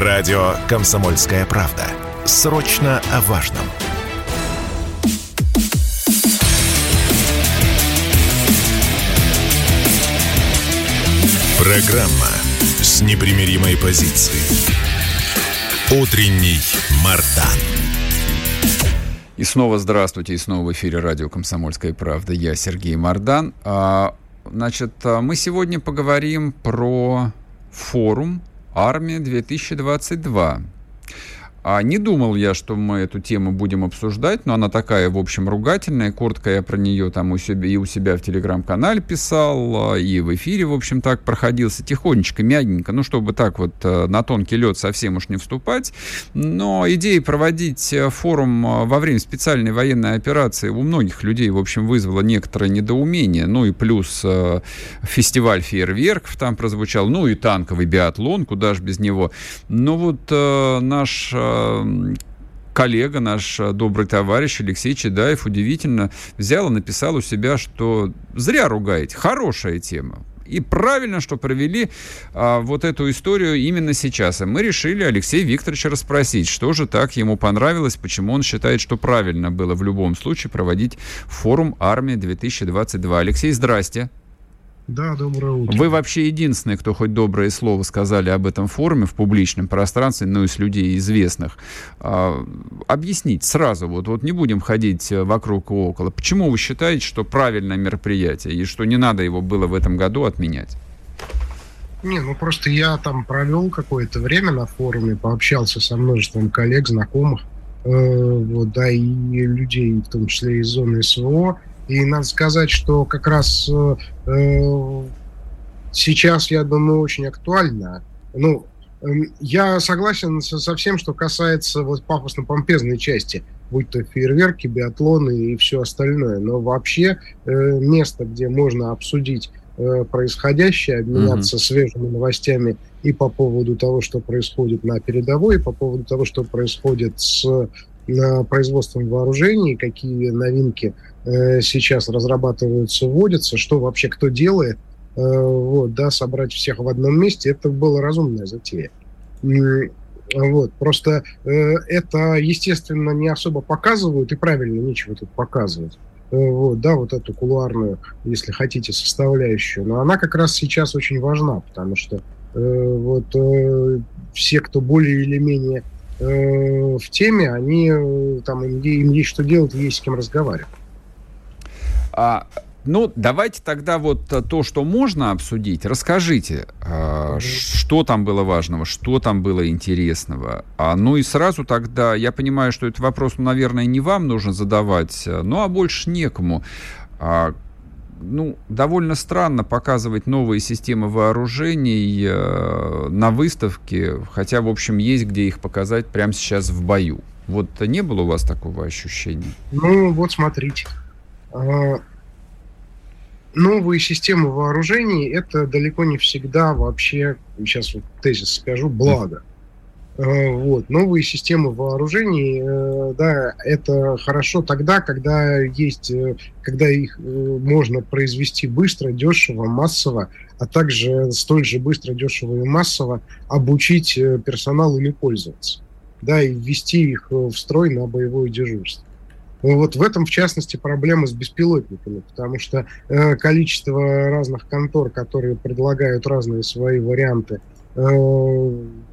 Радио «Комсомольская правда». Срочно о важном. Программа с непримиримой позицией. Утренний Мардан. И снова здравствуйте, и снова в эфире радио «Комсомольская правда». Я Сергей Мардан. А, значит, а, мы сегодня поговорим про форум «Армия-2022». А не думал я, что мы эту тему будем обсуждать, но она такая, в общем, ругательная. Коротко я про нее там у себя, и у себя в телеграм-канале писал, а, и в эфире, в общем, так проходился тихонечко, мягенько, ну, чтобы так вот э, на тонкий лед совсем уж не вступать. Но идея проводить э, форум э, во время специальной военной операции у многих людей, в общем, вызвала некоторое недоумение. Ну и плюс фестиваль фейерверков там прозвучал, ну и танковый биатлон, куда же без него. Но вот наш коллега, наш э, добрый товарищ Алексей Чедаев удивительно взял и написал у себя, что зря ругаете, хорошая тема. И правильно, что провели а, вот эту историю именно сейчас. И мы решили Алексея Викторовича расспросить, что же так ему понравилось, почему он считает, что правильно было в любом случае проводить форум «Армия-2022». Алексей, здрасте. Да, доброе утро. Вы вообще единственный, кто хоть доброе слово сказали об этом форуме в публичном пространстве, ну, из людей известных. А, объяснить сразу, вот, вот не будем ходить э, вокруг и около. Почему вы считаете, что правильное мероприятие и что не надо его было в этом году отменять? Не, ну просто я там провел какое-то время на форуме, пообщался со множеством коллег, знакомых, э, вот, да, и людей, в том числе из зоны СВО. И надо сказать, что как раз э, э, сейчас, я думаю, очень актуально. Ну, э, я согласен со, со всем, что касается вот пафосно-помпезной части, будь то фейерверки, биатлоны и все остальное. Но вообще э, место, где можно обсудить э, происходящее, обменяться mm-hmm. свежими новостями и по поводу того, что происходит на передовой, и по поводу того, что происходит с э, производством вооружений, какие новинки Э, сейчас разрабатываются, вводятся, что вообще кто делает, э, вот, да, собрать всех в одном месте, это была разумная затея. Вот, просто э, это, естественно, не особо показывают, и правильно, нечего тут показывать. Вот, да, вот эту кулуарную, если хотите, составляющую. Но она как раз сейчас очень важна, потому что э, вот э, все, кто более или менее э, в теме, они там им, им есть что делать, есть с кем разговаривать. А, ну, давайте тогда вот то, что можно обсудить, расскажите, а, что там было важного, что там было интересного. А, ну и сразу тогда, я понимаю, что этот вопрос, ну, наверное, не вам нужно задавать, ну, а больше некому. А, ну, довольно странно показывать новые системы вооружений э, на выставке, хотя, в общем, есть где их показать прямо сейчас в бою. Вот не было у вас такого ощущения? Ну, вот смотрите. А, новые системы вооружений это далеко не всегда вообще, сейчас вот тезис скажу, благо. А, вот. Новые системы вооружений, э, да, это хорошо тогда, когда есть, э, когда их э, можно произвести быстро, дешево, массово, а также столь же быстро, дешево и массово обучить персонал ими пользоваться, да, и ввести их в строй на боевое дежурство. Ну, вот в этом, в частности, проблема с беспилотниками, потому что э, количество разных контор, которые предлагают разные свои варианты э,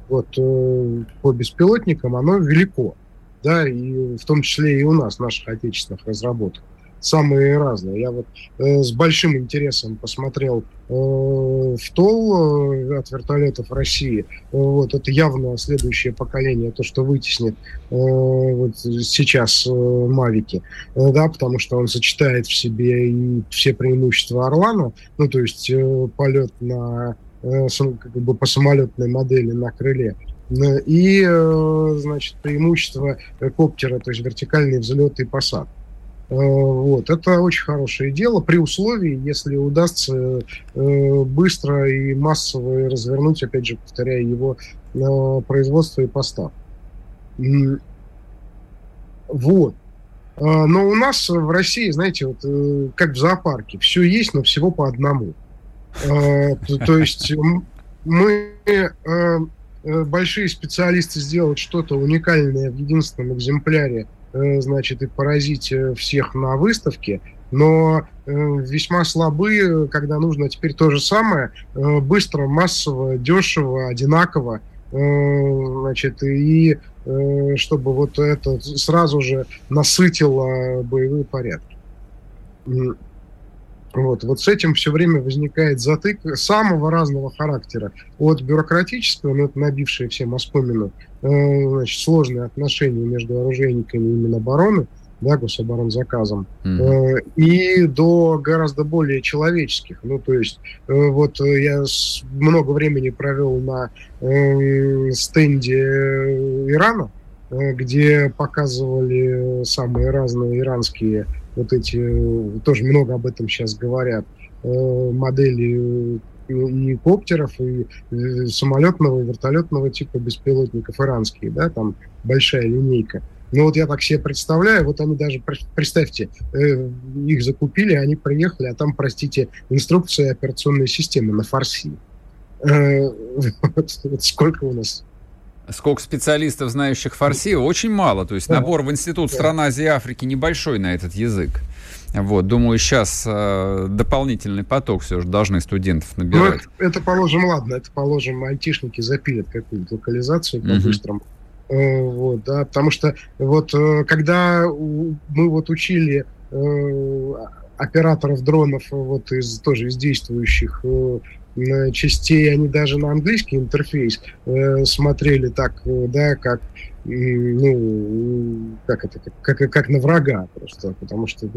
вот, э, по беспилотникам, оно велико. Да, и в том числе и у нас, наших отечественных разработок самые разные. Я вот э, с большим интересом посмотрел э, в ТОЛ э, от вертолетов России. Вот, это явно следующее поколение, то, что вытеснит э, вот сейчас э, Мавики, э, да, потому что он сочетает в себе и все преимущества Орлана, ну, то есть э, полет на э, как бы по самолетной модели на крыле, э, и, э, значит, преимущество коптера, то есть вертикальный взлет и посадка. Э, вот. Это очень хорошее дело при условии, если удастся э, быстро и массово развернуть, опять же, повторяя его производство и постав. Вот. А, но у нас в России, знаете, вот э, как в зоопарке, все есть, но всего по одному. А, то есть мы большие специалисты сделать что-то уникальное в единственном экземпляре, значит, и поразить всех на выставке, но весьма слабы, когда нужно теперь то же самое, быстро, массово, дешево, одинаково, значит, и чтобы вот это сразу же насытило боевые порядки. Вот, вот с этим все время возникает затык самого разного характера. От бюрократического, ну, это набившее всем оскомину, э, значит, сложные отношения между оружейниками и Минобороны, да, гособоронзаказом, mm-hmm. э, и до гораздо более человеческих. Ну, то есть, э, вот я много времени провел на э, стенде Ирана, э, где показывали самые разные иранские вот эти, э, тоже много об этом сейчас говорят, э, модели э, и коптеров, и самолетного, и вертолетного типа беспилотников иранские, да, там большая линейка. Но вот я так себе представляю, вот они даже, представьте, их закупили, они приехали, а там, простите, инструкция операционной системы на фарси. Вот, вот сколько у нас Сколько специалистов, знающих фарси, очень мало. То есть набор в Институт стран Азии и Африки небольшой на этот язык. Вот, думаю, сейчас э, дополнительный поток все же должны студентов ну, набирать. Ну, это, это положим, ладно, это положим, айтишники запилят какую-нибудь локализацию по-быстрому. Э, вот, да, потому что вот э, когда мы вот учили э, операторов дронов вот из тоже из действующих э, частей, они даже на английский интерфейс э, смотрели так, э, да, как ну, как это, как, как, как на врага просто, потому что,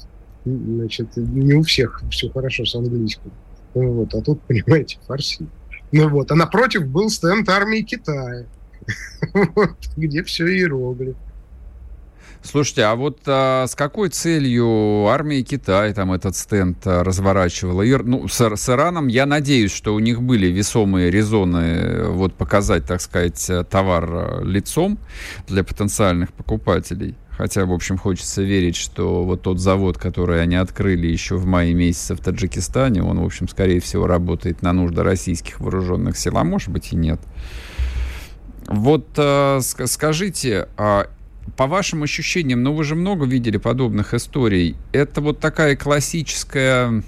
значит, не у всех все хорошо с английским. Вот, а тут, понимаете, фарси. Ну вот, а напротив был стенд армии Китая, где все иероглиф. Слушайте, а вот а, с какой целью армия Китая там этот стенд а, разворачивала? И, ну, с, с Ираном я надеюсь, что у них были весомые резоны э, вот показать, так сказать, э, товар э, лицом для потенциальных покупателей. Хотя, в общем, хочется верить, что вот тот завод, который они открыли еще в мае месяце в Таджикистане, он, в общем, скорее всего, работает на нужды российских вооруженных сил, а может быть и нет. Вот э, скажите, а по вашим ощущениям, ну вы же много видели подобных историй, это вот такая классическая,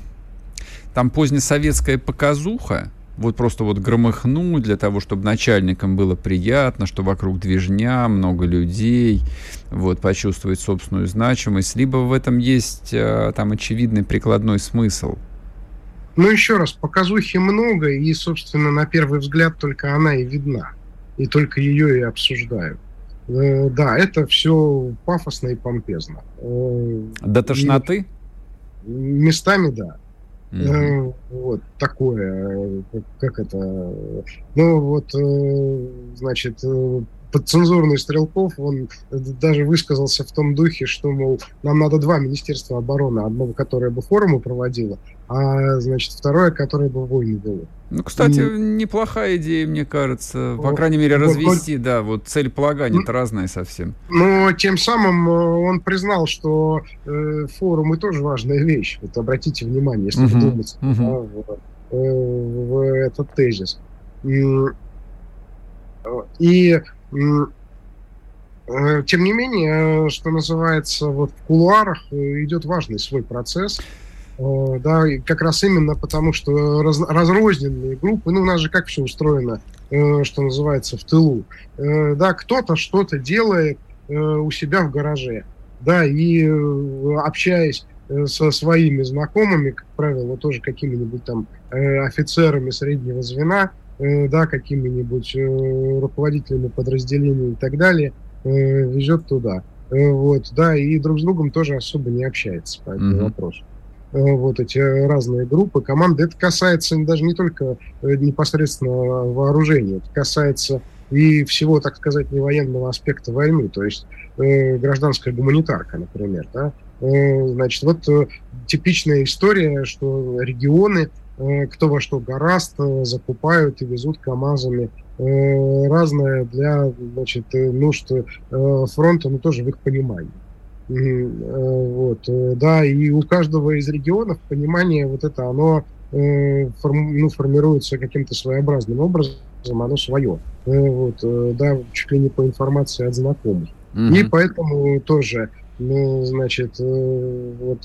там позднесоветская показуха, вот просто вот громыхнуть для того, чтобы начальникам было приятно, что вокруг движня, много людей, вот, почувствовать собственную значимость, либо в этом есть э, там очевидный прикладной смысл? Ну, еще раз, показухи много, и, собственно, на первый взгляд только она и видна, и только ее и обсуждают. Э, да, это все пафосно и помпезно. Э, До тошноты? И местами, да. Mm-hmm. Вот такое, как, как это. Ну вот, значит, подцензурный Стрелков, он даже высказался в том духе, что, мол, нам надо два Министерства обороны, одно, которое бы форумы проводило, а, значит, второе, которое бы войны вело. Ну, кстати, и... неплохая идея, мне кажется. По крайней мере, развести, вот, да, вот цель полагания это разная совсем. Но тем самым э, он признал, что э, форумы тоже важная вещь. Вот обратите внимание, если угу, вдуматься угу. да, в, э, в этот тезис. И, Э, тем не менее, что называется, вот в кулуарах э, идет важный свой процесс. Э, да, как раз именно потому, что раз, разрозненные группы, ну, у нас же как все устроено, что называется, в тылу. Да, кто-то что-то делает у себя в гараже, да, и общаясь со своими знакомыми, как правило, тоже какими-нибудь там офицерами среднего звена, да, какими-нибудь руководителями подразделений и так далее – Э, везет туда. Э, вот, да, и друг с другом тоже особо не общается по этому mm-hmm. вопросу. Э, вот эти разные группы, команды. Это касается даже не только непосредственно вооружения, это касается и всего, так сказать, не военного аспекта войны, то есть э, гражданская гуманитарка, например, да. Э, значит, вот э, типичная история, что регионы, э, кто во что гораст, э, закупают и везут КАМАЗами Э, разное для значит, э, нужд э, фронта, но тоже в их понимании. Вот, да, и у каждого из регионов понимание вот это, оно ну, формируется каким-то своеобразным образом, оно свое. Вот, да, чуть ли не по информации от знакомых. Mm-hmm. И поэтому тоже ну, значит, вот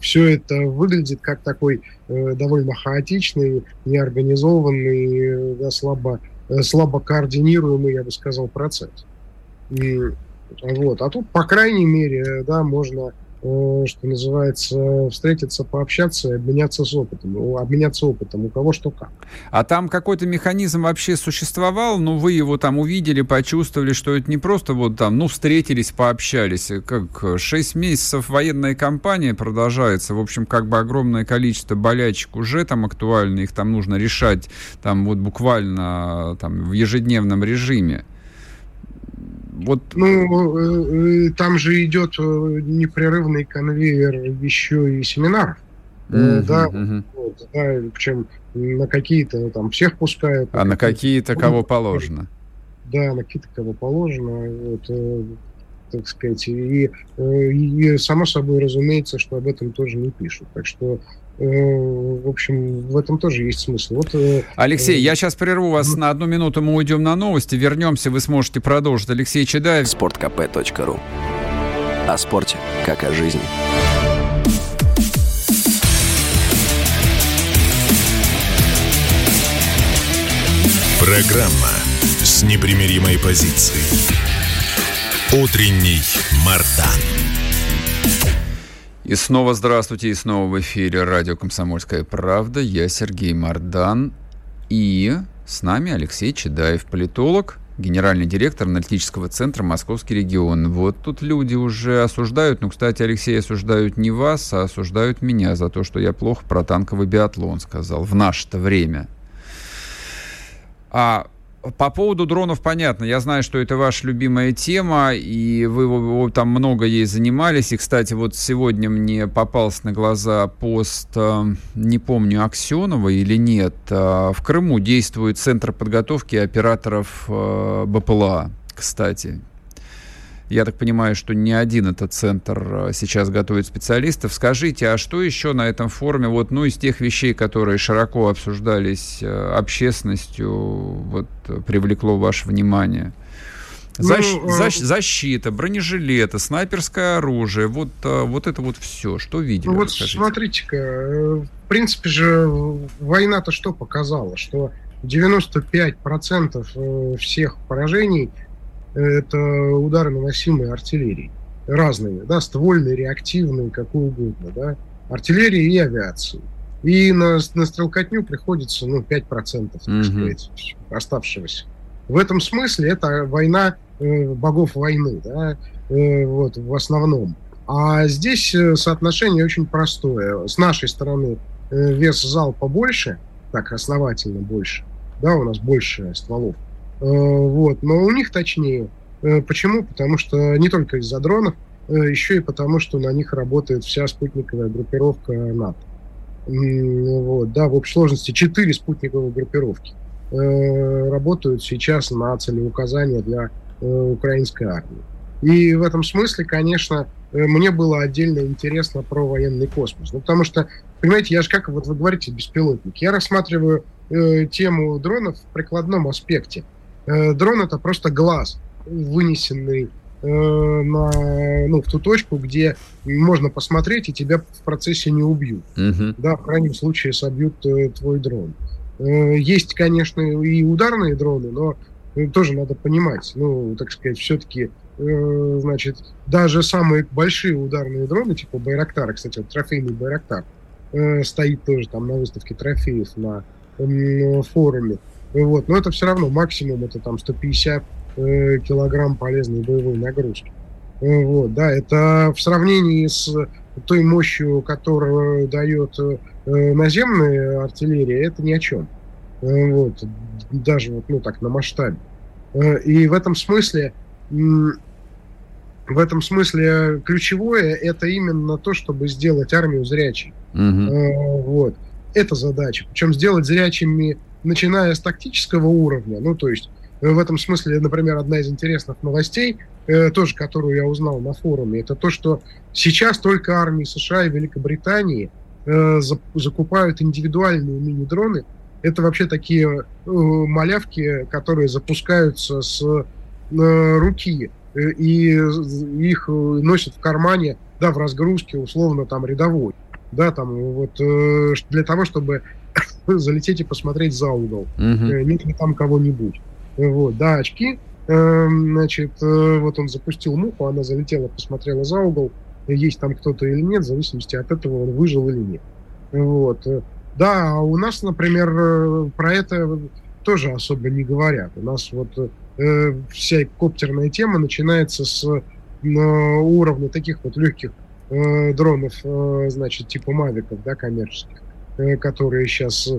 все это выглядит как такой довольно хаотичный, неорганизованный, да, слабо, слабо координируемый, я бы сказал, процесс. И, вот. А тут, по крайней мере, да, можно Э, что называется, встретиться, пообщаться и обменяться с опытом. Ну, обменяться опытом, у кого что как. А там какой-то механизм вообще существовал, но вы его там увидели, почувствовали, что это не просто вот там, ну, встретились, пообщались. Как шесть месяцев военная кампания продолжается, в общем, как бы огромное количество болячек уже там актуально, их там нужно решать там вот буквально там в ежедневном режиме. Вот... Ну, э, э, там же идет э, непрерывный конвейер еще и семинаров. Mm-hmm, да, mm-hmm. Вот, да, причем на какие-то там всех пускают. А на какие-то кого положено. Да, на какие-то кого положено. Вот, так сказать. И, и, и само собой разумеется, что об этом тоже не пишут. Так что в общем, в этом тоже есть смысл. Вот, э, Алексей, э, я сейчас прерву вас на одну минуту, мы уйдем на новости, вернемся, вы сможете продолжить. Алексей Чедаев. Спорткп.ру О спорте, как о жизни. Программа с непримиримой позицией. Утренний Мардан. И снова здравствуйте, и снова в эфире радио «Комсомольская правда». Я Сергей Мардан. И с нами Алексей Чедаев, политолог, генеральный директор аналитического центра «Московский регион». Вот тут люди уже осуждают, ну, кстати, Алексей, осуждают не вас, а осуждают меня за то, что я плохо про танковый биатлон сказал в наше-то время. А по поводу дронов понятно. Я знаю, что это ваша любимая тема, и вы, вы там много ей занимались. И, кстати, вот сегодня мне попался на глаза пост, э, не помню, Аксенова или нет. Э, в Крыму действует Центр подготовки операторов э, БПЛА, кстати. Я так понимаю, что не один этот центр э, сейчас готовит специалистов. Скажите, а что еще на этом форуме, вот, ну, из тех вещей, которые широко обсуждались э, общественностью, вот, привлекло ваше внимание? Защ, ну, защ, защита, бронежилеты, снайперское оружие, вот, вот это вот все. Что видели? Ну, вот смотрите-ка, в принципе же война-то что показала? Что 95% всех поражений – это удары, наносимые артиллерией. Разные, да, ствольные, реактивные, какую угодно, да, артиллерии и авиации. И на, на стрелкотню приходится, ну, 5%, так mm-hmm. сказать, оставшегося. В этом смысле это война э, богов войны, да, э, вот, в основном. А здесь э, соотношение очень простое. С нашей стороны э, вес залпа больше, так, основательно больше, да, у нас больше стволов. Э, вот. Но у них точнее. Э, почему? Потому что не только из-за дронов, э, еще и потому, что на них работает вся спутниковая группировка НАТО. Вот, да, в общей сложности четыре спутниковые группировки работают сейчас на целеуказания для украинской армии. И в этом смысле, конечно, мне было отдельно интересно про военный космос. Ну, потому что, понимаете, я же, как вот вы говорите, беспилотник, я рассматриваю э, тему дронов в прикладном аспекте. Э, дрон это просто глаз, вынесенный э, на, ну, в ту точку, где можно посмотреть, и тебя в процессе не убьют. Uh-huh. Да, в крайнем случае собьют э, твой дрон. Э, есть, конечно, и ударные дроны, но э, тоже надо понимать, ну, так сказать, все-таки, э, значит, даже самые большие ударные дроны, типа Байрактара, кстати, вот трофейный Байрактар, э, стоит тоже там на выставке трофеев на э, форуме. Вот. Но это все равно максимум это там 150 э, килограмм полезной боевой нагрузки. Э, вот, да, это в сравнении с той мощью, которую дает э, наземная артиллерия, это ни о чем. Э, вот, даже вот, ну так, на масштабе. Э, и в этом смысле в этом смысле ключевое это именно то, чтобы сделать армию зрячей. Угу. Вот. Это задача. Причем сделать зрячими начиная с тактического уровня, ну, то есть э, в этом смысле, например, одна из интересных новостей, э, тоже которую я узнал на форуме, это то, что сейчас только армии США и Великобритании э, за, закупают индивидуальные мини-дроны. Это вообще такие малявки, которые запускаются с руки, и их носят в кармане, да, в разгрузке, условно, там, рядовой, да, там, вот, для того, чтобы залететь и посмотреть за угол, uh-huh. нет ли там кого-нибудь. Вот, да, очки, Эм, значит, э, вот он запустил муху, она залетела, посмотрела за угол, есть там кто-то или нет, в зависимости от этого он выжил или нет. Вот. Да, а у нас, например, э, про это тоже особо не говорят. У нас вот э, вся коптерная тема начинается с э, уровня таких вот легких э, дронов, э, значит, типа мавиков, да, коммерческих, э, которые сейчас,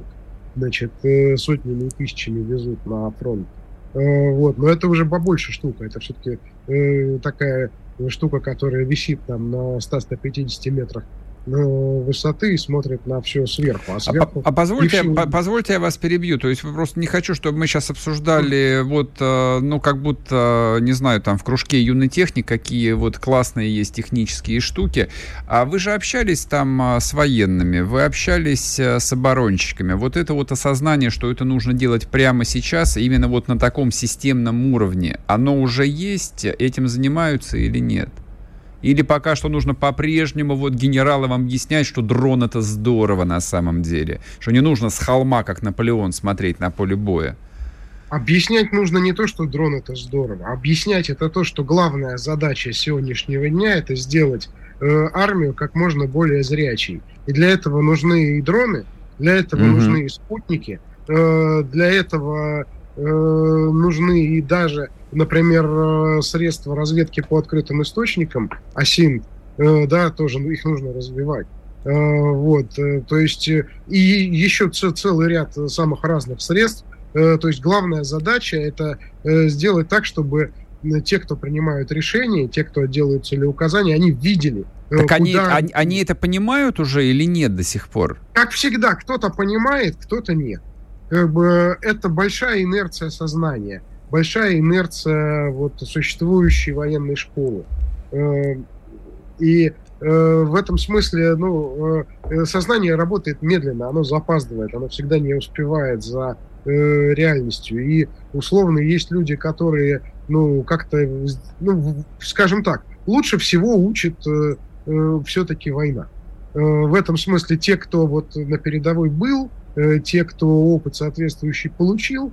значит, э, сотнями и тысячами везут на фронт. Э, вот. Но это уже побольше штука. Это все-таки э, такая штука, которая висит там на 100-150 метрах высоты и смотрит на все сверху. А, а сверху а, а позвольте, все... по, позвольте я вас перебью. То есть вы просто не хочу, чтобы мы сейчас обсуждали вот, э, ну, как будто, не знаю, там в кружке юный техник, какие вот классные есть технические штуки. А вы же общались там а, с военными, вы общались э, с оборонщиками. Вот это вот осознание, что это нужно делать прямо сейчас, именно вот на таком системном уровне, оно уже есть, этим занимаются или нет? Или пока что нужно по-прежнему вот генералам объяснять, что дрон это здорово на самом деле? Что не нужно с холма, как Наполеон, смотреть на поле боя? Объяснять нужно не то, что дрон это здорово. Объяснять это то, что главная задача сегодняшнего дня это сделать э, армию как можно более зрячей. И для этого нужны и дроны, для этого угу. нужны и спутники, э, для этого э, нужны и даже например, э, средства разведки по открытым источникам, АСИН, э, да, тоже их нужно развивать. Э, вот, то есть и еще целый ряд самых разных средств. То есть главная задача это сделать так, чтобы те, кто принимают решения, те, кто делают целеуказания, они видели. Так куда... они, они, они это понимают уже или нет до сих пор? Как всегда, кто-то понимает, кто-то нет. Как бы это большая инерция сознания большая инерция вот, существующей военной школы. Э, и э, в этом смысле ну, э, сознание работает медленно, оно запаздывает, оно всегда не успевает за реальностью. И условно есть люди, которые, ну, как-то, ну, скажем так, лучше всего учит все-таки война. В этом смысле те, кто вот на передовой был, те, кто опыт соответствующий получил,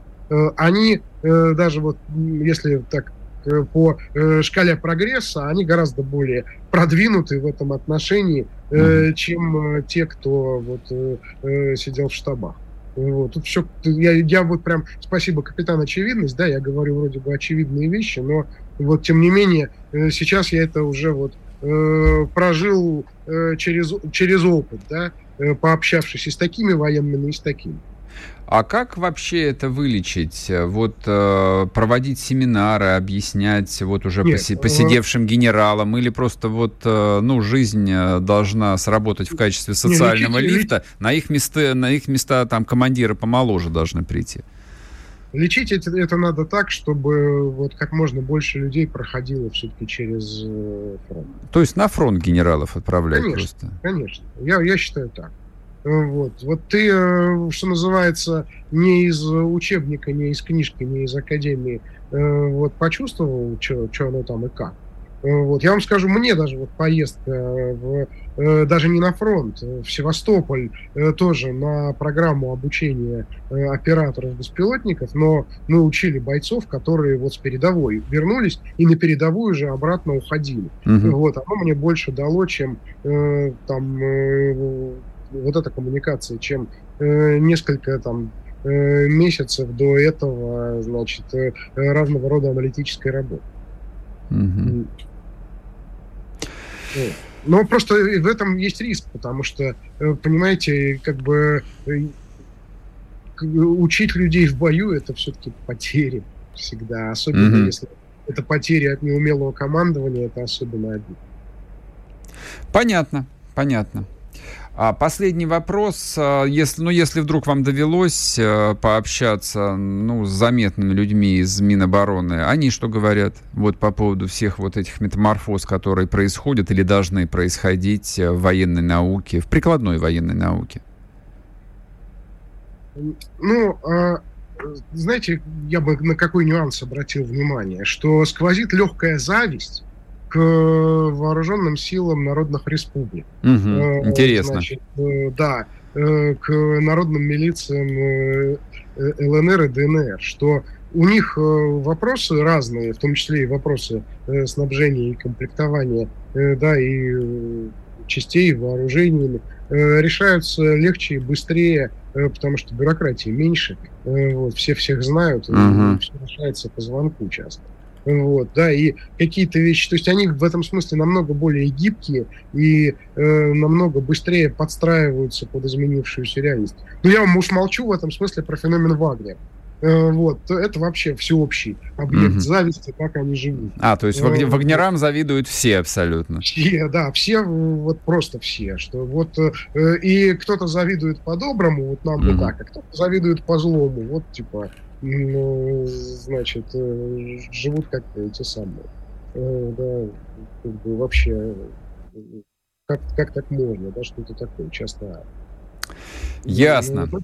они э, даже вот, если так э, по шкале прогресса, они гораздо более продвинуты в этом отношении, mm-hmm. чем те, кто вот сидел в штабах. Вот. Тут все, я, я вот прям, спасибо, капитан очевидность, да, я говорю вроде бы очевидные вещи, но вот тем не менее сейчас я это уже вот э, прожил э, через, через опыт, да, э, пообщавшись и с такими военными, и с такими. А как вообще это вылечить? Вот э, проводить семинары, объяснять вот уже Нет, поси, э, посидевшим генералам, или просто вот, э, ну, жизнь э, должна сработать в качестве социального не, лечить, лифта, лечить. на их места, на их места там командиры помоложе должны прийти? Лечить это, это надо так, чтобы вот как можно больше людей проходило все-таки через фронт. То есть на фронт генералов отправлять конечно, просто? Конечно, я, я считаю так. Вот. вот ты, э, что называется, не из учебника, не из книжки, не из академии, э, вот почувствовал, что оно там и как. Э, вот. Я вам скажу, мне даже вот поездка в, даже не на фронт, в Севастополь тоже на программу обучения операторов беспилотников, но мы учили бойцов, которые вот с передовой вернулись и на передовую же обратно уходили. Угу. Вот. Оно мне больше дало, чем там вот эта коммуникация, чем э, несколько там э, месяцев до этого, значит, э, разного рода аналитической работы. Mm-hmm. Но просто в этом есть риск, потому что, э, понимаете, как бы э, учить людей в бою это все-таки потери всегда, особенно mm-hmm. если это потери от неумелого командования, это особенно обидно. Понятно, понятно. А последний вопрос. А, если, ну, если вдруг вам довелось э, пообщаться ну, с заметными людьми из Минобороны, они что говорят вот по поводу всех вот этих метаморфоз, которые происходят или должны происходить в военной науке, в прикладной военной науке? Ну, а, знаете, я бы на какой нюанс обратил внимание, что сквозит легкая зависть к вооруженным силам народных республик. Угу, интересно. Значит, да, к народным милициям ЛНР и ДНР, что у них вопросы разные, в том числе и вопросы снабжения и комплектования, да, и частей, вооружениями, решаются легче и быстрее, потому что бюрократии меньше, вот, все всех знают, uh-huh. все решается по звонку часто. Вот, да, и какие-то вещи, то есть они в этом смысле намного более гибкие и э, намного быстрее подстраиваются под изменившуюся реальность. Но я вам уж молчу в этом смысле про феномен Вагнера. Э, вот, это вообще всеобщий объект угу. зависти, как они живут. А, то есть э, Вагнерам завидуют все абсолютно. Все, да, все, вот просто все. Что вот, э, и кто-то завидует по-доброму, вот нам угу. бы так, а кто-то завидует по-злому, вот типа, ну, значит, живут как эти самые. Да, как бы вообще, как, как так можно, да, что-то такое, часто. Ясно. Ну,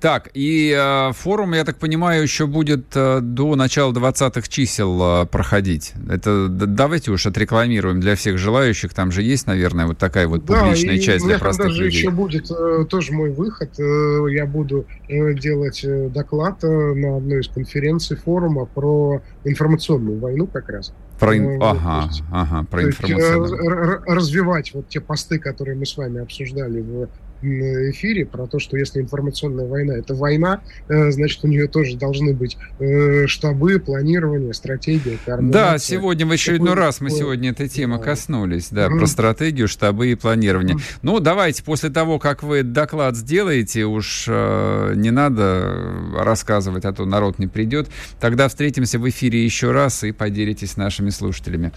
так, и э, форум, я так понимаю, еще будет э, до начала 20-х чисел э, проходить. Это давайте уж отрекламируем для всех желающих. Там же есть, наверное, вот такая вот публичная да, часть для простых даже людей. еще будет э, тоже мой выход. Э, я буду э, делать э, доклад э, на одной из конференций форума про информационную войну как раз. Про, ин... ага, есть, ага, про информационную. Есть, э, развивать вот те посты, которые мы с вами обсуждали в эфире про то, что если информационная война это война, э, значит, у нее тоже должны быть э, штабы, планирование, стратегия, Да, сегодня в очередной Какой... раз мы сегодня этой темы коснулись, да, mm-hmm. про стратегию, штабы и планирование. Mm-hmm. Ну, давайте после того, как вы доклад сделаете, уж э, не надо рассказывать, а то народ не придет, тогда встретимся в эфире еще раз и поделитесь с нашими слушателями.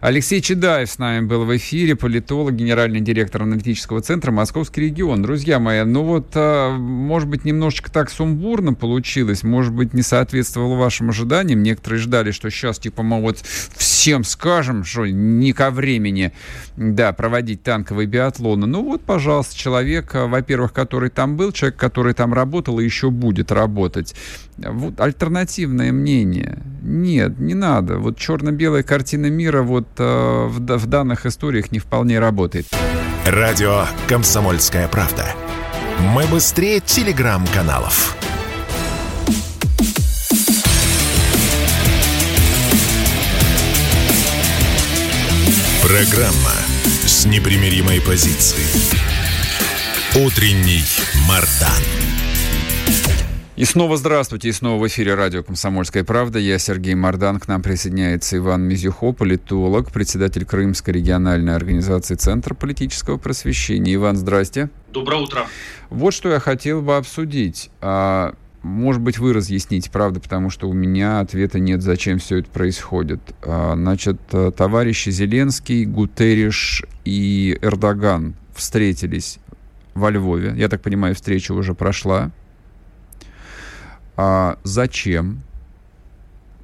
Алексей Чедаев с нами был в эфире, политолог, генеральный директор аналитического центра «Московский регион» регион. Друзья мои, ну вот, а, может быть, немножечко так сумбурно получилось, может быть, не соответствовало вашим ожиданиям. Некоторые ждали, что сейчас, типа, мы вот всем скажем, что не ко времени, да, проводить танковые биатлоны. Ну вот, пожалуйста, человек, а, во-первых, который там был, человек, который там работал и еще будет работать. Вот альтернативное мнение. Нет, не надо. Вот черно-белая картина мира вот в, в данных историях не вполне работает. Радио «Комсомольская правда». Мы быстрее телеграм-каналов. Программа с непримиримой позицией. Утренний Мардан. И снова здравствуйте, и снова в эфире радио «Комсомольская правда». Я Сергей Мордан, к нам присоединяется Иван Мизюхо, политолог, председатель Крымской региональной организации Центр политического просвещения. Иван, здрасте. Доброе утро. Вот что я хотел бы обсудить. А, может быть, вы разъясните, правда, потому что у меня ответа нет, зачем все это происходит. А, значит, товарищи Зеленский, Гутериш и Эрдоган встретились во Львове. Я так понимаю, встреча уже прошла. А зачем?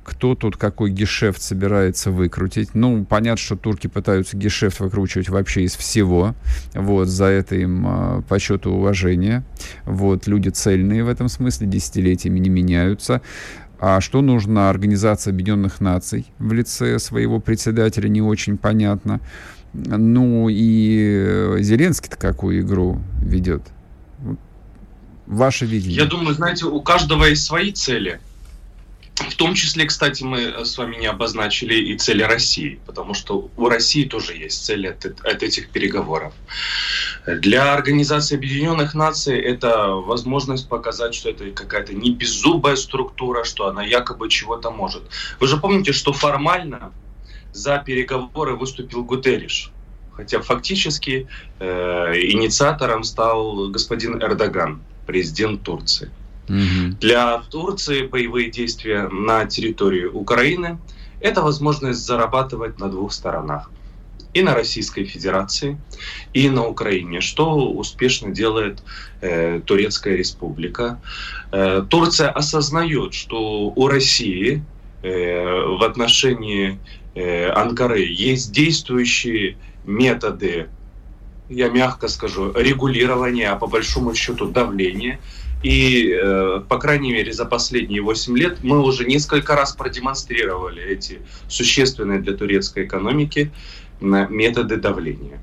Кто тут какой гешефт собирается выкрутить? Ну, понятно, что турки пытаются гешефт выкручивать вообще из всего. Вот, за это им а, по счету уважения. Вот, люди цельные в этом смысле, десятилетиями не меняются. А что нужно Организация Объединенных Наций в лице своего председателя, не очень понятно. Ну и Зеленский-то какую игру ведет? Ваше видение? Я думаю, знаете, у каждого есть свои цели. В том числе, кстати, мы с вами не обозначили и цели России, потому что у России тоже есть цели от, от этих переговоров. Для Организации Объединенных Наций это возможность показать, что это какая-то не беззубая структура, что она якобы чего-то может. Вы же помните, что формально за переговоры выступил Гутерриш, хотя фактически э, инициатором стал господин Эрдоган президент Турции. Угу. Для Турции боевые действия на территории Украины – это возможность зарабатывать на двух сторонах. И на Российской Федерации, и на Украине, что успешно делает э, Турецкая Республика. Э, Турция осознает, что у России э, в отношении э, Анкары есть действующие методы я мягко скажу, регулирование, а по большому счету давление И, э, по крайней мере, за последние 8 лет мы уже несколько раз продемонстрировали эти существенные для турецкой экономики методы давления.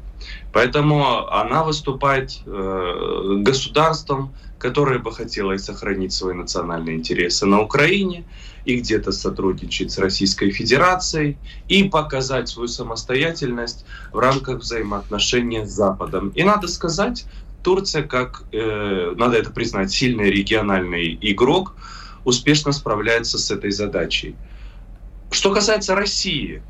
Поэтому она выступает э, государством, которое бы хотело сохранить свои национальные интересы на Украине и где-то сотрудничать с Российской Федерацией и показать свою самостоятельность в рамках взаимоотношений с Западом. И надо сказать, Турция, как, э, надо это признать, сильный региональный игрок, успешно справляется с этой задачей. Что касается России,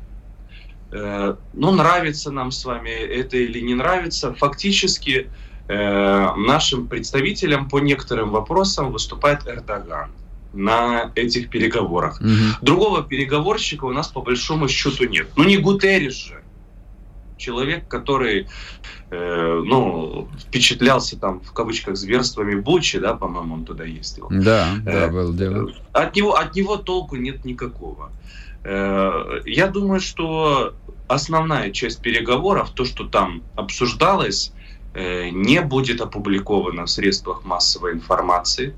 ну, нравится нам с вами это или не нравится, фактически э, нашим представителям по некоторым вопросам выступает Эрдоган на этих переговорах. Угу. Другого переговорщика у нас по большому счету нет. Ну не Гутерриш же человек, который, э, ну, впечатлялся там, в кавычках, зверствами Бучи, да, по-моему, он туда ездил. Да, э, да, был дело. От него, от него толку нет никакого. Э, я думаю, что основная часть переговоров, то, что там обсуждалось, э, не будет опубликовано в средствах массовой информации,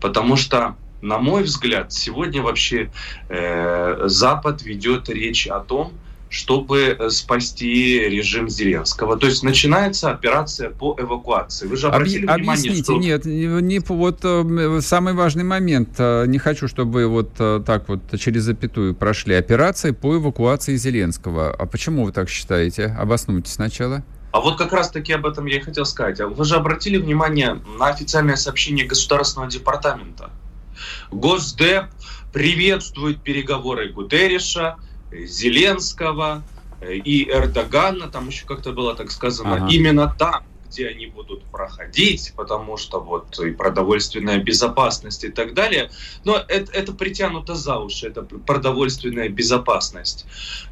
потому что на мой взгляд, сегодня вообще э, Запад ведет речь о том, чтобы э, спасти режим Зеленского. То есть начинается операция по эвакуации. Вы же обратили Объ... внимание, Объясните, что... нет, не, вот э, самый важный момент. Э, не хочу, чтобы вы вот так вот через запятую прошли. Операция по эвакуации Зеленского. А почему вы так считаете? Обоснуйте сначала. А вот как раз-таки об этом я и хотел сказать. А вы же обратили внимание на официальное сообщение Государственного департамента. Госдеп приветствует переговоры Гутерриша, Зеленского э, и Эрдогана, там еще как-то было так сказано, ага. именно там, где они будут проходить, потому что вот и продовольственная безопасность и так далее. Но это, это притянуто за уши, это продовольственная безопасность.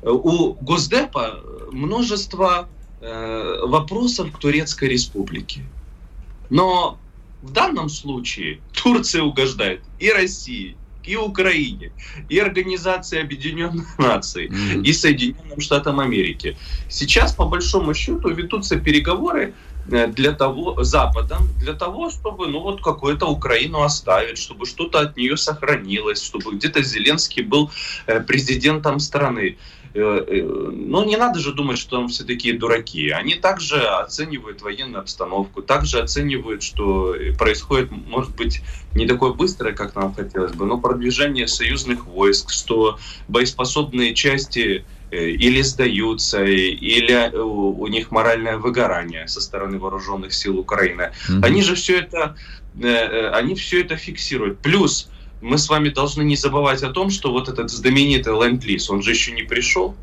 Э, у Госдепа множество э, вопросов к Турецкой республике. Но в данном случае Турция угождает и России, и Украине, и Организации Объединенных Наций, mm-hmm. и Соединенным Штатам Америки. Сейчас, по большому счету, ведутся переговоры э, для того, Западом, для того, чтобы, ну, вот какую-то Украину оставить, чтобы что-то от нее сохранилось, чтобы где-то Зеленский был э, президентом страны. Э, э, ну, не надо же думать, что все такие дураки. Они также оценивают военную обстановку, также оценивают, что происходит, может быть, не такое быстрое, как нам хотелось бы, но продвижение союзных войск, что боеспособные части э, или сдаются, или у них моральное выгорание со стороны вооруженных сил Украины. Mm-hmm. Они же все это, они все это фиксируют. Плюс мы с вами должны не забывать о том, что вот этот знаменитый ленд-лиз, он же еще не пришел.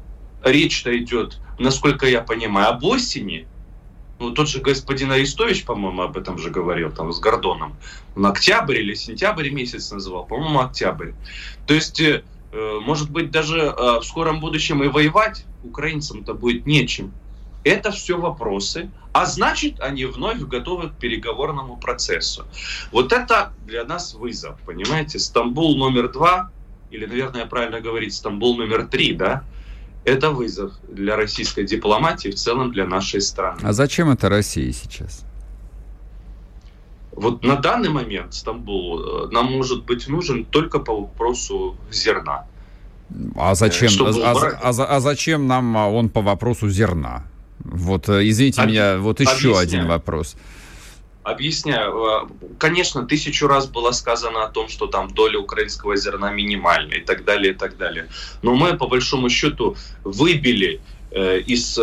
Речь-то идет, насколько я понимаю, об осени. Ну, тот же господин Арестович, по-моему, об этом же говорил, там, с Гордоном. Он октябрь или сентябрь месяц называл, по-моему, октябрь. То есть, э, может быть, даже э, в скором будущем и воевать украинцам-то будет нечем. Это все вопросы, а значит, они вновь готовы к переговорному процессу. Вот это для нас вызов, понимаете? Стамбул номер два, или, наверное, правильно говорить, Стамбул номер три, да? Это вызов для российской дипломатии, в целом для нашей страны. А зачем это России сейчас? Вот на данный момент Стамбул э, нам может быть нужен только по вопросу зерна. А зачем, а, а, а, а зачем нам он по вопросу зерна? Вот, э, извините Об... меня, вот еще Объясняю. один вопрос. Объясняю. Э, конечно, тысячу раз было сказано о том, что там доля украинского зерна минимальная и так далее, и так далее. Но мы, по большому счету, выбили э, из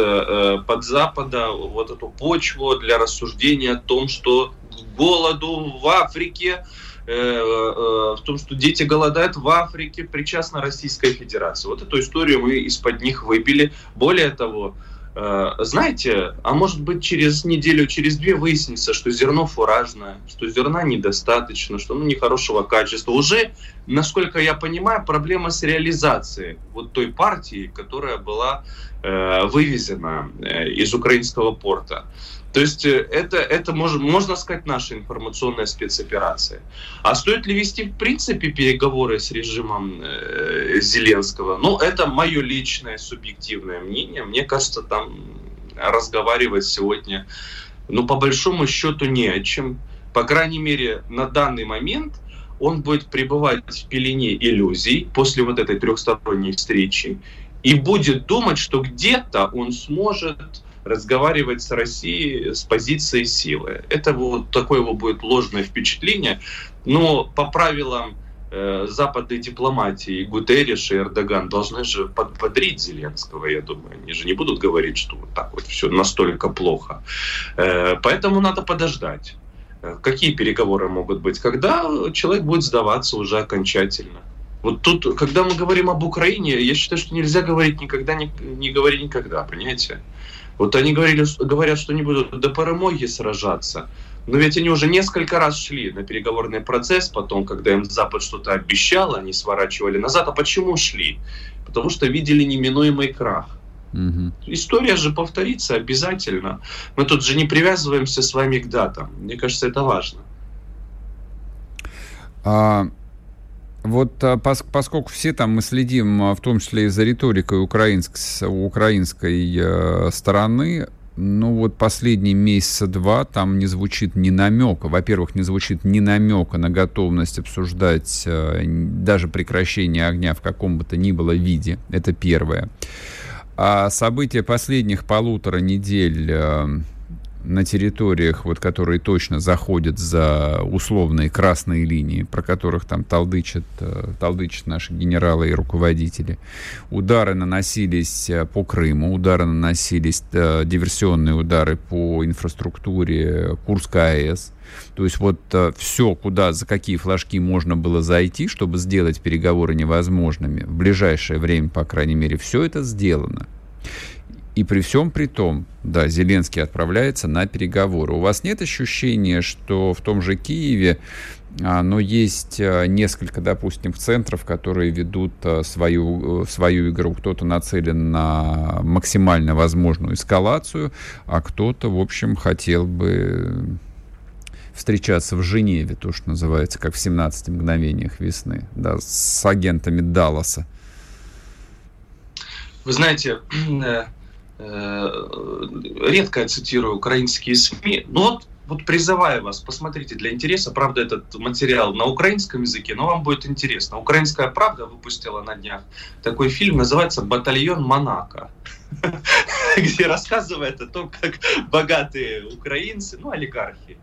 под Запада вот эту почву для рассуждения о том, что голоду в Африке, в том, что дети голодают в Африке, причастна Российская Федерация. Вот эту историю мы из-под них выбили. Более того, знаете, а может быть через неделю, через две выяснится, что зерно фуражное, что зерна недостаточно, что оно нехорошего качества. Уже, насколько я понимаю, проблема с реализацией вот той партии, которая была э, вывезена э, из украинского порта. То есть э, это, это можно, можно сказать наша информационная спецоперация. А стоит ли вести в принципе переговоры с режимом э, Зеленского? Ну, это мое личное субъективное мнение. Мне кажется, там разговаривать сегодня, ну, по большому счету не о чем. По крайней мере, на данный момент он будет пребывать в пелене иллюзий после вот этой трехсторонней встречи и будет думать, что где-то он сможет разговаривать с Россией с позиции силы. Это вот такое его будет ложное впечатление. Но по правилам э, западной дипломатии Гутерриш и Эрдоган должны же подбодрить Зеленского, я думаю. Они же не будут говорить, что вот так вот все настолько плохо. Э, поэтому надо подождать. Э, какие переговоры могут быть? Когда человек будет сдаваться уже окончательно. Вот тут, когда мы говорим об Украине, я считаю, что нельзя говорить никогда, не, не говори никогда, понимаете? Вот они говорили, говорят, что они будут до перемоги сражаться. Но ведь они уже несколько раз шли на переговорный процесс, потом, когда им Запад что-то обещал, они сворачивали назад. А почему шли? Потому что видели неминуемый крах. Угу. История же повторится обязательно. Мы тут же не привязываемся с вами к датам. Мне кажется, это важно. А, вот а, поскольку все там мы следим, а, в том числе и за риторикой украинской, украинской э, стороны, ну вот последние месяца два там не звучит ни намека. Во-первых, не звучит ни намека на готовность обсуждать э, даже прекращение огня в каком бы то ни было виде. Это первое. А события последних полутора недель э, на территориях, вот, которые точно заходят за условные красные линии, про которых там толдычат, э, толдычат наши генералы и руководители. Удары наносились э, по Крыму, удары наносились, э, диверсионные удары по инфраструктуре Курской АЭС. То есть вот все, куда, за какие флажки можно было зайти, чтобы сделать переговоры невозможными, в ближайшее время, по крайней мере, все это сделано. И при всем при том, да, Зеленский отправляется на переговоры. У вас нет ощущения, что в том же Киеве а, но есть а, несколько, допустим, центров, которые ведут а, свою, свою игру. Кто-то нацелен на максимально возможную эскалацию, а кто-то, в общем, хотел бы встречаться в Женеве, то, что называется, как в 17 мгновениях весны, да, с агентами Далласа. Вы знаете, э, Э, редко я цитирую украинские СМИ, но вот, вот призываю вас, посмотрите для интереса, правда, этот материал на украинском языке, но вам будет интересно. Украинская правда выпустила на днях такой фильм, называется «Батальон Монако», где рассказывает о том, как богатые украинцы, ну, олигархи,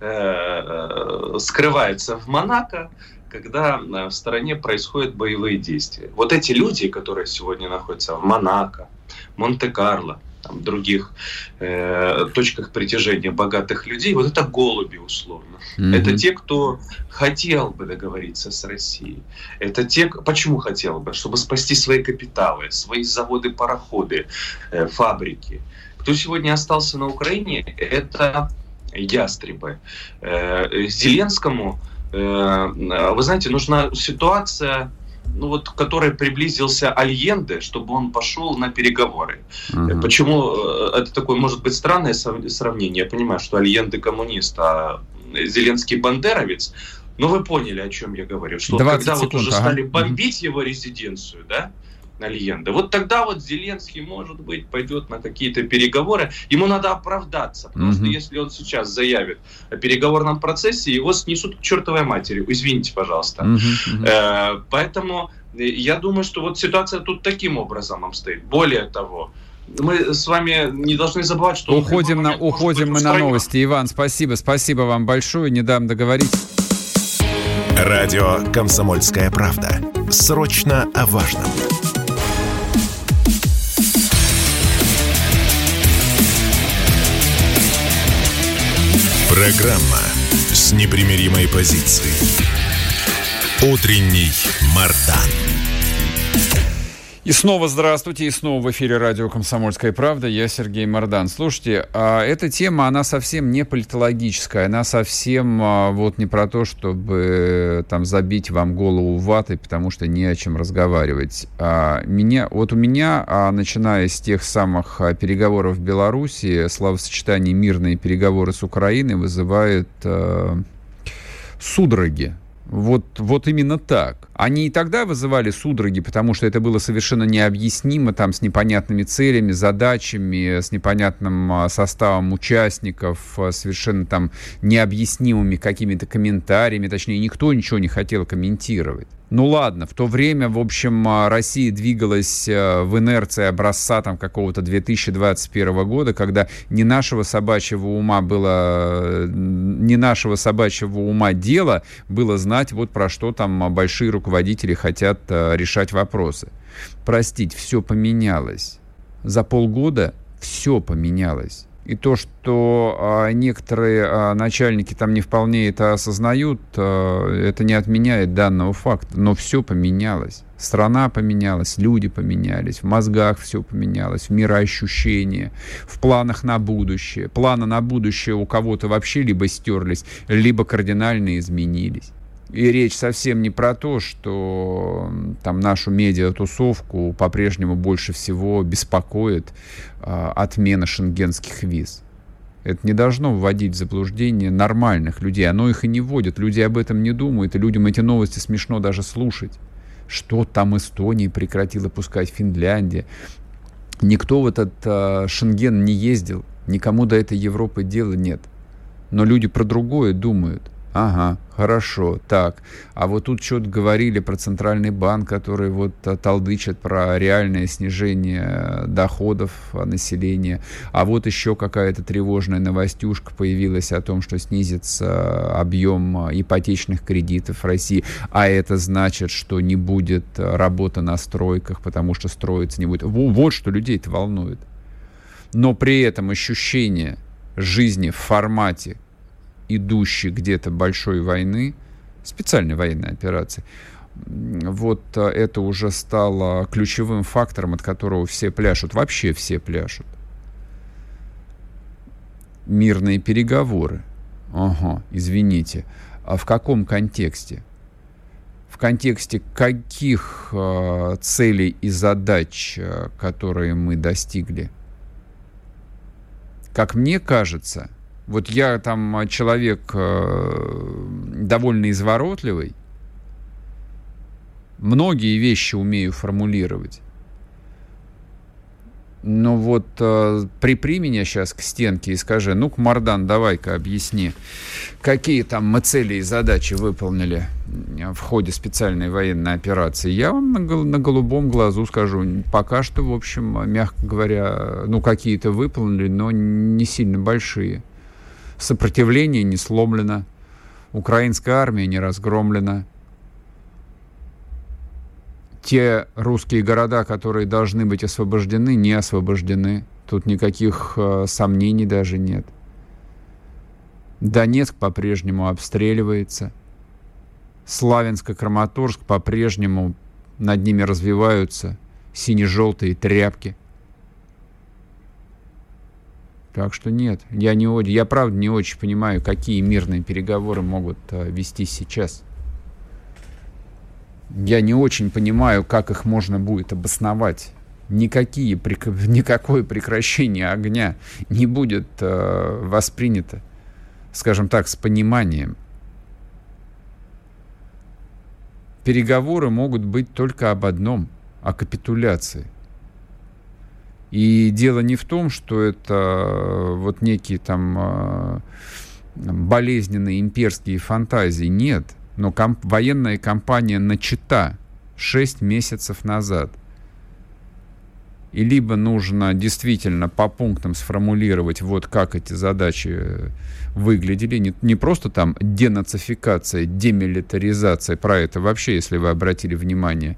э, э, скрываются в Монако, когда в стране происходят боевые действия. Вот эти люди, которые сегодня находятся в Монако, Монте-Карло, там, других э, точках притяжения богатых людей, вот это голуби условно. Mm-hmm. Это те, кто хотел бы договориться с Россией. Это те, почему хотел бы, чтобы спасти свои капиталы, свои заводы, пароходы, э, фабрики. Кто сегодня остался на Украине, это ястребы. Э, Зеленскому, э, вы знаете, нужна ситуация ну вот, который приблизился Альенде, чтобы он пошел на переговоры. Uh-huh. Почему э, это такое, может быть, странное сравнение? Я понимаю, что Альенде коммунист, а Зеленский бандеровец. Но вы поняли, о чем я говорю. Что когда секунд, вот уже ага. стали бомбить его резиденцию, да, Альенде. Вот тогда вот Зеленский, может быть, пойдет на какие-то переговоры. Ему надо оправдаться, потому mm-hmm. что если он сейчас заявит о переговорном процессе, его снесут к чертовой матери. Извините, пожалуйста. Mm-hmm. Э, поэтому я думаю, что вот ситуация тут таким образом обстоит. Более того, мы с вами не должны забывать, что... Уходим, на, уходим мы на новости. Иван, спасибо. Спасибо вам большое. Не дам договорить. Радио «Комсомольская правда». Срочно о важном. Программа с непримиримой позицией. Утренний Мардан. И снова здравствуйте, и снова в эфире радио «Комсомольская правда». Я Сергей Мордан. Слушайте, а эта тема, она совсем не политологическая, она совсем а, вот не про то, чтобы там забить вам голову ватой, потому что не о чем разговаривать. А, меня, вот у меня, начиная с тех самых переговоров в Беларуси, словосочетание «мирные переговоры с Украиной» вызывает судороги Вот, вот именно так. Они и тогда вызывали судороги, потому что это было совершенно необъяснимо, там, с непонятными целями, задачами, с непонятным а, составом участников, а, совершенно там необъяснимыми какими-то комментариями, точнее, никто ничего не хотел комментировать. Ну ладно, в то время, в общем, а, Россия двигалась а, в инерции образца там какого-то 2021 года, когда не нашего собачьего ума было, не нашего собачьего ума дело было знать вот про что там большие руководители хотят а, решать вопросы. Простить, все поменялось. За полгода все поменялось. И то, что а, некоторые а, начальники там не вполне это осознают, а, это не отменяет данного факта. Но все поменялось. Страна поменялась, люди поменялись, в мозгах все поменялось, в мироощущении, в планах на будущее. Планы на будущее у кого-то вообще либо стерлись, либо кардинально изменились. И речь совсем не про то, что там нашу медиатусовку по-прежнему больше всего беспокоит э, отмена шенгенских виз. Это не должно вводить в заблуждение нормальных людей. Оно их и не вводит. Люди об этом не думают, и людям эти новости смешно даже слушать. Что там Эстония прекратила пускать, Финляндия. Никто в этот э, Шенген не ездил. Никому до этой Европы дела нет. Но люди про другое думают – Ага, хорошо, так. А вот тут что-то говорили про центральный банк, который вот э, толдычит про реальное снижение э, доходов населения. А вот еще какая-то тревожная новостюшка появилась о том, что снизится объем э, ипотечных кредитов в России. А это значит, что не будет работы на стройках, потому что строиться не будет. Вот что людей-то волнует. Но при этом ощущение жизни в формате идущей где-то большой войны, специальной военной операции, вот э, это уже стало ключевым фактором, от которого все пляшут, вообще все пляшут. Мирные переговоры. Ага, извините. А в каком контексте? В контексте каких э, целей и задач, э, которые мы достигли? Как мне кажется, вот я там человек э, довольно изворотливый, многие вещи умею формулировать. Но вот э, припри меня сейчас к стенке и скажи, ну-ка, Мардан, давай-ка объясни, какие там мы цели и задачи выполнили в ходе специальной военной операции. Я вам на, на голубом глазу скажу, пока что, в общем, мягко говоря, ну, какие-то выполнили, но не сильно большие. Сопротивление не сломлено. Украинская армия не разгромлена. Те русские города, которые должны быть освобождены, не освобождены. Тут никаких э, сомнений даже нет. Донецк по-прежнему обстреливается. Славянск и Краматорск по-прежнему над ними развиваются сине-желтые тряпки – так что нет, я не я правда не очень понимаю, какие мирные переговоры могут э, вести сейчас. Я не очень понимаю, как их можно будет обосновать. Никакие, никакое прекращение огня не будет э, воспринято, скажем так, с пониманием. Переговоры могут быть только об одном, о капитуляции – и дело не в том, что это э, вот некие там э, болезненные имперские фантазии. Нет. Но комп- военная кампания начата 6 месяцев назад. И либо нужно действительно по пунктам сформулировать, вот как эти задачи выглядели. Не, не просто там денацификация, демилитаризация, про это вообще, если вы обратили внимание,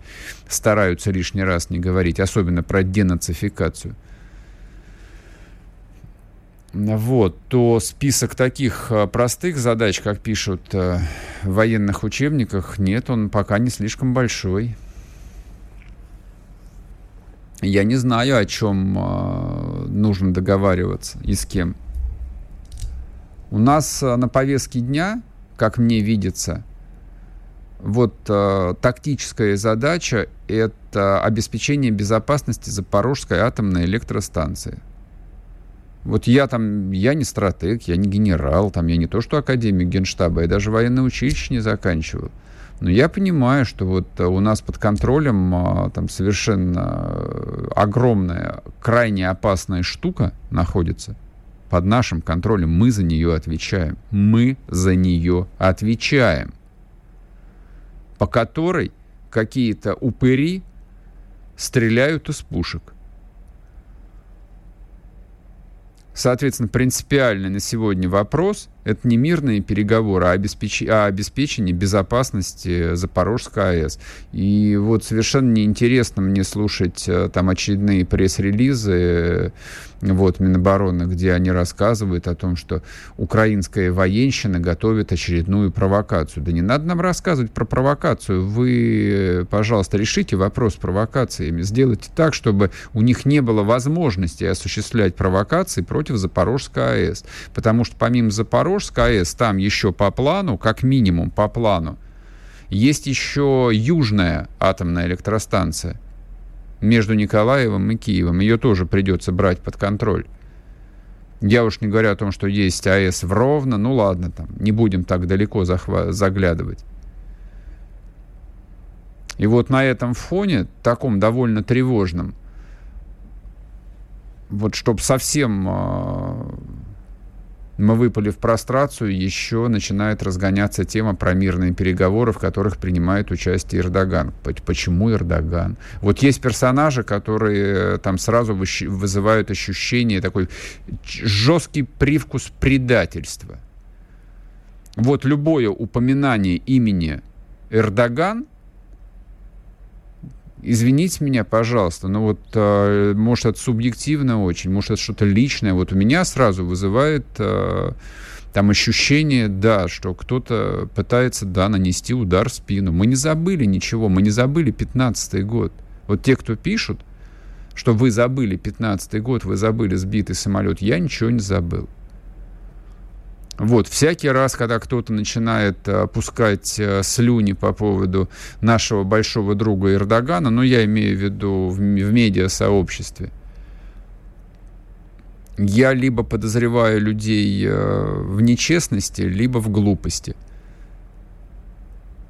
стараются лишний раз не говорить, особенно про денацификацию. Вот, то список таких а, простых задач, как пишут э, в военных учебниках, нет, он пока не слишком большой. Я не знаю, о чем э, нужно договариваться и с кем. У нас э, на повестке дня, как мне видится, вот э, тактическая задача – это обеспечение безопасности Запорожской атомной электростанции. Вот я там, я не стратег, я не генерал, там я не то что академик генштаба, я даже военное училище не заканчивал. Но я понимаю, что вот у нас под контролем а, там совершенно огромная, крайне опасная штука находится под нашим контролем. Мы за нее отвечаем. Мы за нее отвечаем. По которой какие-то упыри стреляют из пушек. Соответственно, принципиальный на сегодня вопрос – это не мирные переговоры, а, обеспеч... а обеспечение безопасности Запорожской АЭС. И вот совершенно неинтересно мне слушать э, там очередные пресс-релизы вот, Минобороны, где они рассказывают о том, что украинская военщина готовит очередную провокацию. Да не надо нам рассказывать про провокацию. Вы, пожалуйста, решите вопрос с провокациями. Сделайте так, чтобы у них не было возможности осуществлять провокации против Запорожской АЭС. Потому что помимо Запорожской АЭС, там еще по плану, как минимум по плану, есть еще Южная атомная электростанция – между Николаевым и Киевом. Ее тоже придется брать под контроль. Я уж не говорю о том, что есть АЭС в Ровно. Ну ладно, там, не будем так далеко захва- заглядывать. И вот на этом фоне, таком довольно тревожном, вот чтобы совсем э, мы выпали в прострацию, еще начинает разгоняться тема про мирные переговоры, в которых принимает участие Эрдоган. Почему Эрдоган? Вот есть персонажи, которые э, там сразу вызывают ощущение, такой жесткий привкус предательства. Вот любое упоминание имени Эрдоган извините меня, пожалуйста, но вот, э, может, это субъективно очень, может, это что-то личное. Вот у меня сразу вызывает э, там ощущение, да, что кто-то пытается, да, нанести удар в спину. Мы не забыли ничего, мы не забыли 15 год. Вот те, кто пишут, что вы забыли 15 год, вы забыли сбитый самолет, я ничего не забыл. Вот, всякий раз, когда кто-то начинает э, пускать э, слюни по поводу нашего большого друга Эрдогана, ну, я имею в виду в, в медиасообществе, я либо подозреваю людей э, в нечестности, либо в глупости.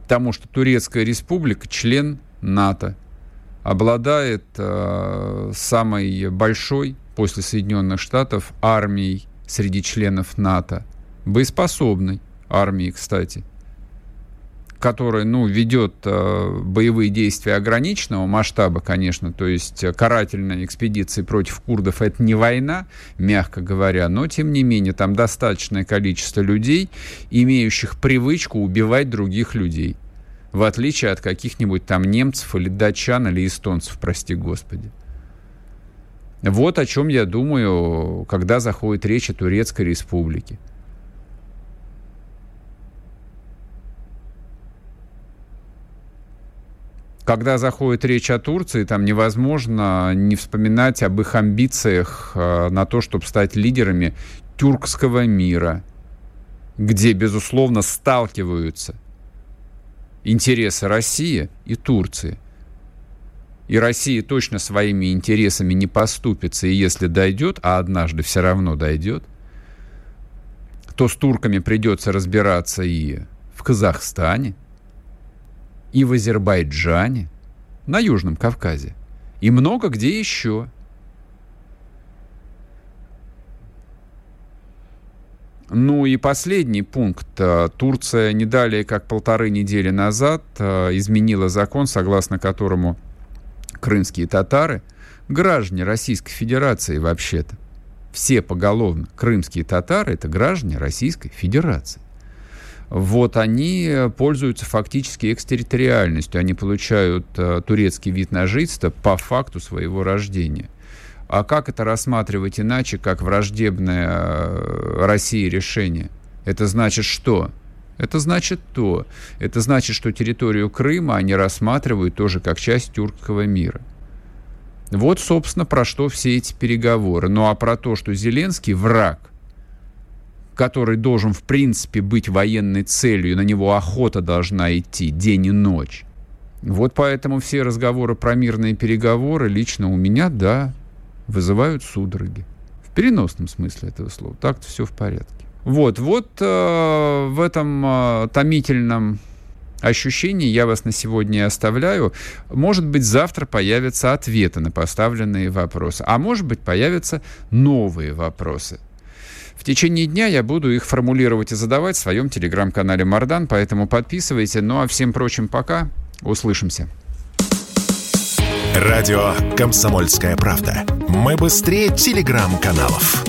Потому что Турецкая республика член НАТО, обладает э, самой большой после Соединенных Штатов армией среди членов НАТО – боеспособной армии, кстати, которая, ну, ведет э, боевые действия ограниченного масштаба, конечно, то есть карательные экспедиции против курдов это не война, мягко говоря, но, тем не менее, там достаточное количество людей, имеющих привычку убивать других людей, в отличие от каких-нибудь там немцев или датчан или эстонцев, прости господи. Вот о чем я думаю, когда заходит речь о Турецкой республике. Когда заходит речь о Турции, там невозможно не вспоминать об их амбициях э, на то, чтобы стать лидерами тюркского мира, где, безусловно, сталкиваются интересы России и Турции. И Россия точно своими интересами не поступится, и если дойдет, а однажды все равно дойдет, то с турками придется разбираться и в Казахстане, и в Азербайджане, на Южном Кавказе, и много где еще. Ну и последний пункт. Турция не далее, как полторы недели назад, э, изменила закон, согласно которому крымские татары, граждане Российской Федерации вообще-то, все поголовно крымские татары, это граждане Российской Федерации вот они пользуются фактически экстерриториальностью. Они получают э, турецкий вид на жительство по факту своего рождения. А как это рассматривать иначе, как враждебное э, России решение? Это значит что? Это значит то. Это значит, что территорию Крыма они рассматривают тоже как часть тюркского мира. Вот, собственно, про что все эти переговоры. Ну а про то, что Зеленский враг, который должен, в принципе, быть военной целью, на него охота должна идти день и ночь. Вот поэтому все разговоры про мирные переговоры лично у меня, да, вызывают судороги. В переносном смысле этого слова. Так-то все в порядке. Вот, вот э, в этом э, томительном ощущении я вас на сегодня оставляю. Может быть, завтра появятся ответы на поставленные вопросы, а может быть, появятся новые вопросы. В течение дня я буду их формулировать и задавать в своем телеграм-канале Мардан, поэтому подписывайте. Ну а всем прочим пока. Услышимся. Радио «Комсомольская правда». Мы быстрее телеграм-каналов.